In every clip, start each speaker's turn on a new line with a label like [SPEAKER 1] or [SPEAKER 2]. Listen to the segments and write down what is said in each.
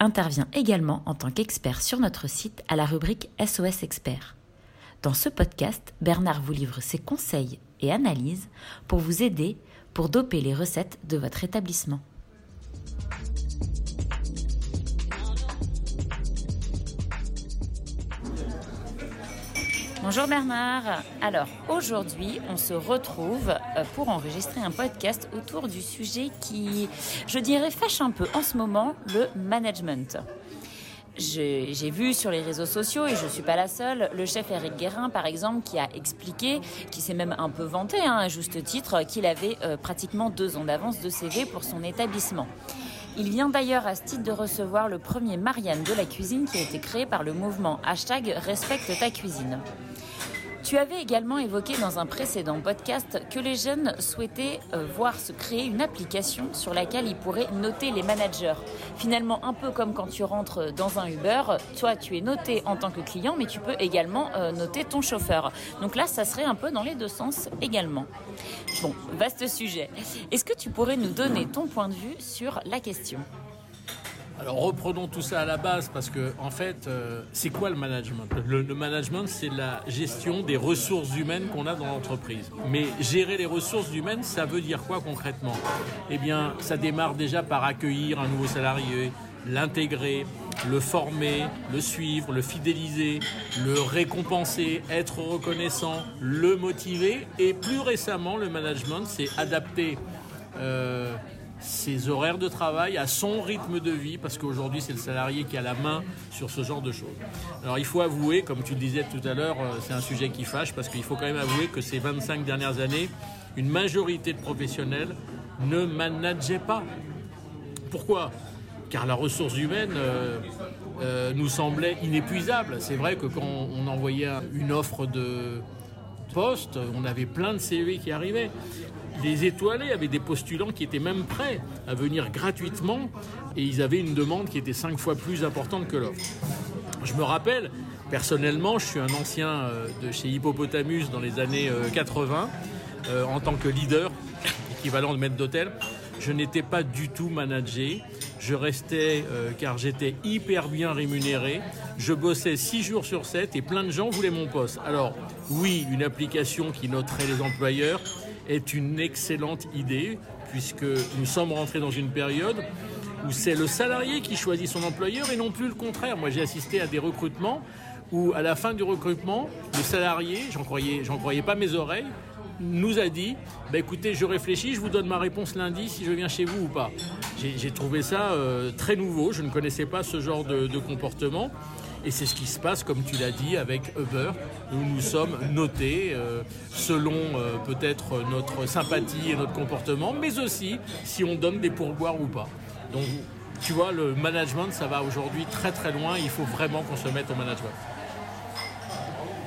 [SPEAKER 1] intervient également en tant qu'expert sur notre site à la rubrique SOS Expert. Dans ce podcast, Bernard vous livre ses conseils et analyses pour vous aider pour doper les recettes de votre établissement. Bonjour Bernard. Alors aujourd'hui, on se retrouve euh, pour enregistrer un podcast autour du sujet qui, je dirais, fâche un peu en ce moment, le management. J'ai vu sur les réseaux sociaux, et je ne suis pas la seule, le chef Eric Guérin, par exemple, qui a expliqué, qui s'est même un peu vanté, hein, à juste titre, qu'il avait euh, pratiquement deux ans d'avance de CV pour son établissement. Il vient d'ailleurs à ce titre de recevoir le premier Marianne de la cuisine qui a été créé par le mouvement hashtag Respecte ta cuisine. Tu avais également évoqué dans un précédent podcast que les jeunes souhaitaient euh, voir se créer une application sur laquelle ils pourraient noter les managers. Finalement, un peu comme quand tu rentres dans un Uber, toi tu es noté en tant que client, mais tu peux également euh, noter ton chauffeur. Donc là, ça serait un peu dans les deux sens également. Bon, vaste sujet. Est-ce que tu pourrais nous donner ton point de vue sur la question?
[SPEAKER 2] Alors reprenons tout ça à la base parce que en fait, euh, c'est quoi le management? Le, management, c'est la gestion des ressources humaines qu'on a dans l'entreprise. Mais gérer les ressources humaines, ça veut dire quoi concrètement? Eh bien, ça démarre déjà par accueillir un nouveau salarié, l'intégrer, le former, le suivre, le fidéliser, le récompenser, être reconnaissant, le motiver. Et plus récemment, le management, c'est adapter. Euh, ses horaires de travail, à son rythme de vie, parce qu'aujourd'hui c'est le salarié qui a la main sur ce genre de choses. Alors il faut avouer, comme tu le disais tout à l'heure, euh, c'est un sujet qui fâche, parce qu'il faut quand même avouer que ces 25 dernières années, une majorité de professionnels ne manageaient pas. Pourquoi? Car la ressource humaine euh, euh, nous semblait inépuisable. C'est vrai que quand on envoyait une offre de on avait plein de CV qui arrivaient les étoilés avaient des postulants qui étaient même prêts à venir gratuitement et ils avaient une demande qui était cinq fois plus importante que l'offre. Je me rappelle, personnellement, je suis un ancien euh, de chez Hippopotamus dans les années 80 euh, euh, en tant que leader, équivalent de maître d'hôtel. Je n'étais pas du tout managé. Je restais car j'étais hyper bien rémunéré. Je bossais 6 jours sur 7 et plein de gens voulaient mon poste. Alors oui, une application qui noterait les employeurs, est une excellente idée, puisque nous sommes rentrés dans une période où c'est le salarié qui choisit son employeur et non plus le contraire. Moi, j'ai assisté à des recrutements où, à la fin du recrutement, le salarié, j'en croyais, croyais pas mes oreilles, nous a dit bah, écoutez, je réfléchis, je vous donne ma réponse lundi si je viens chez vous ou pas. J'ai trouvé ça euh, très nouveau, je ne connaissais pas ce genre de, comportement. Et c'est ce qui se passe, comme tu l'as dit, avec Uber, où nous sommes notés euh, selon euh, peut-être notre sympathie et notre comportement, mais aussi si on donne des pourboires ou pas. Donc, tu vois, le management, ça va aujourd'hui très très loin. Il faut vraiment qu'on se mette au management.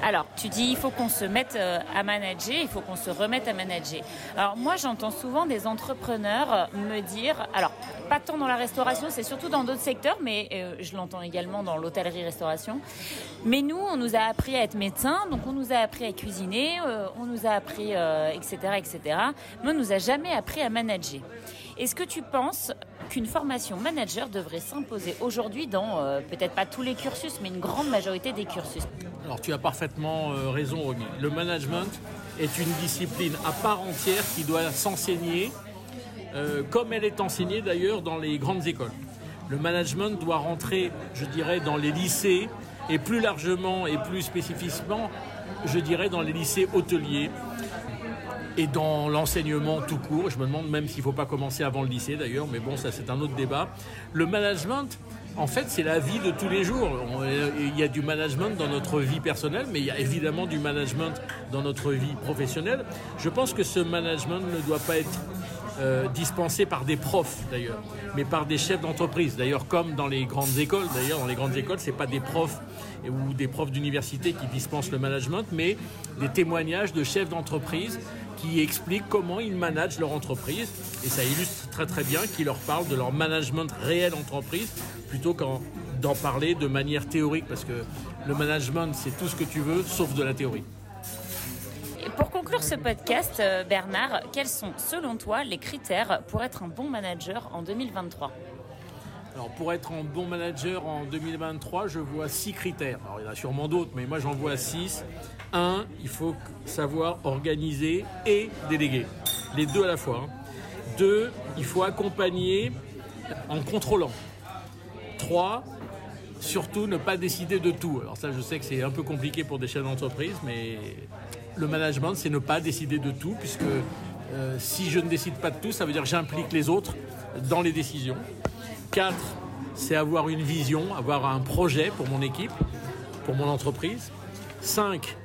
[SPEAKER 1] Alors, tu dis il faut qu'on se mette euh, à manager, il faut qu'on se remette à manager. Alors moi, j'entends souvent des entrepreneurs me dire, alors pas tant dans la restauration, c'est surtout dans d'autres secteurs, mais euh, je l'entends également dans l'hôtellerie-restauration. Mais nous, on nous a appris à être médecin, donc on nous a appris à cuisiner, euh, on nous a appris, etc., etc. Mais on nous a jamais appris à manager. Est-ce que tu penses qu'une formation manager devrait s'imposer aujourd'hui dans peut-être pas tous les cursus, mais une grande majorité des cursus
[SPEAKER 2] alors tu as parfaitement euh, raison, Romy. Le management est une discipline à part entière qui doit s'enseigner, euh, comme elle est enseignée d'ailleurs dans les grandes écoles. Le management doit rentrer, je dirais, dans les lycées et plus largement et plus spécifiquement, je dirais, dans les lycées hôteliers et dans l'enseignement tout court. Je me demande même s'il ne faut pas commencer avant le lycée d'ailleurs, mais bon, ça c'est un autre débat. Le management, en fait, c'est la vie de tous les jours. Il y a du management dans notre vie personnelle, mais il y a évidemment du management dans notre vie professionnelle. Je pense que ce management ne doit pas être euh, dispensés par des profs d'ailleurs, mais par des chefs d'entreprise. D'ailleurs, comme dans les grandes écoles, d'ailleurs, dans les grandes écoles, c'est pas des profs ou des profs d'université qui dispensent le management, mais des témoignages de chefs d'entreprise qui expliquent comment ils managent leur entreprise. Et ça illustre très très bien qu'ils leur parlent de leur management réel d'entreprise plutôt qu'en parler de manière théorique, parce que le management, c'est tout ce que tu veux, sauf de la théorie.
[SPEAKER 1] Pour conclure ce podcast, euh, Bernard, quels sont selon toi les critères pour être un bon manager en 2023
[SPEAKER 2] alors pour être un bon manager en 2023, je vois six critères. Alors il y en a sûrement d'autres, mais moi j'en vois six. Un, il faut savoir organiser et déléguer. Les deux à la fois. Hein. Deux, il faut accompagner en contrôlant. Trois, surtout ne pas décider de tout. Alors ça, je sais que c'est un peu compliqué pour des chefs d'entreprise, mais le management, c'est ne pas décider de tout, puisque euh, si je ne décide pas de tout, ça veut dire que j'implique les autres dans les décisions. Quatre, c'est avoir une vision, avoir un projet pour mon équipe, pour mon entreprise. Cinq,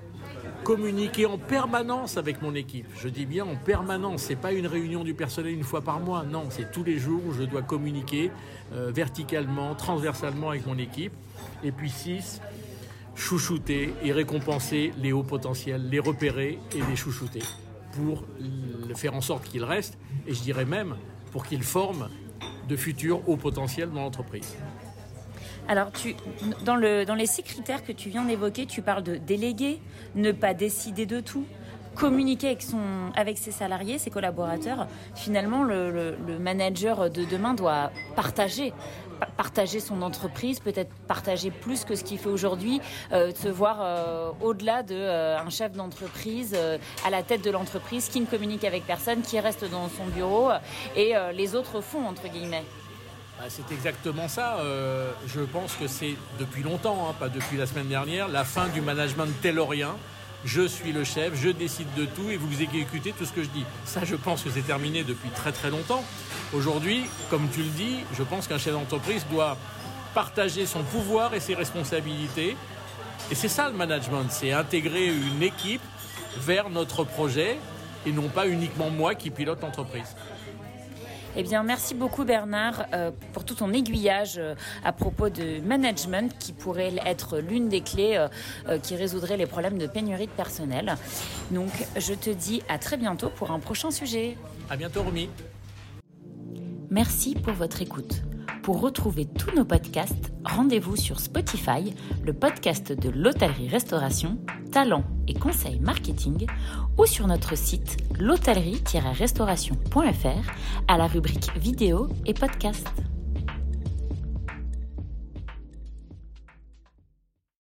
[SPEAKER 2] communiquer en permanence avec mon équipe. Je dis bien en permanence, c'est pas une réunion du personnel une fois par mois, non, c'est tous les jours où je dois communiquer euh, verticalement, transversalement avec mon équipe. Et puis 6, chouchouter et récompenser les hauts potentiels, les repérer et les chouchouter pour faire en sorte qu'ils restent et je dirais même pour qu'ils forment de futurs hauts potentiels dans l'entreprise.
[SPEAKER 1] Alors, dans, le, dans les six critères que tu viens d'évoquer, tu parles de déléguer, ne pas décider de tout, communiquer avec, son, avec ses salariés, ses collaborateurs. Finalement, le, manager de demain doit partager partager son entreprise, peut-être partager plus que ce qu'il fait aujourd'hui, euh, se voir euh, au-delà d'un euh, un chef d'entreprise à la tête de l'entreprise qui ne communique avec personne, qui reste dans son bureau et les autres font entre guillemets.
[SPEAKER 2] Bah, c'est exactement ça. Euh, je pense que c'est depuis longtemps, hein, pas depuis la semaine dernière, la fin du management taylorien. Je suis le chef, je décide de tout et vous exécutez tout ce que je dis. Ça, je pense que c'est terminé depuis très très longtemps. Aujourd'hui, comme tu le dis, je pense qu'un chef d'entreprise doit partager son pouvoir et ses responsabilités. Et c'est ça le management, c'est intégrer une équipe vers notre projet et non pas uniquement moi qui pilote l'entreprise.
[SPEAKER 1] Eh bien, merci beaucoup Bernard euh, pour tout ton aiguillage euh, à propos de management qui pourrait être l'une des clés euh, qui résoudrait les problèmes de pénurie de personnel. Donc, je te dis à très bientôt pour un prochain sujet.
[SPEAKER 2] À bientôt, Romy.
[SPEAKER 1] Merci pour votre écoute. Pour retrouver tous nos podcasts, rendez-vous sur Spotify, le podcast de l'hôtellerie-restauration, talent et conseils marketing, ou sur notre site l'hôtellerie-restauration.fr à la rubrique vidéo et podcast.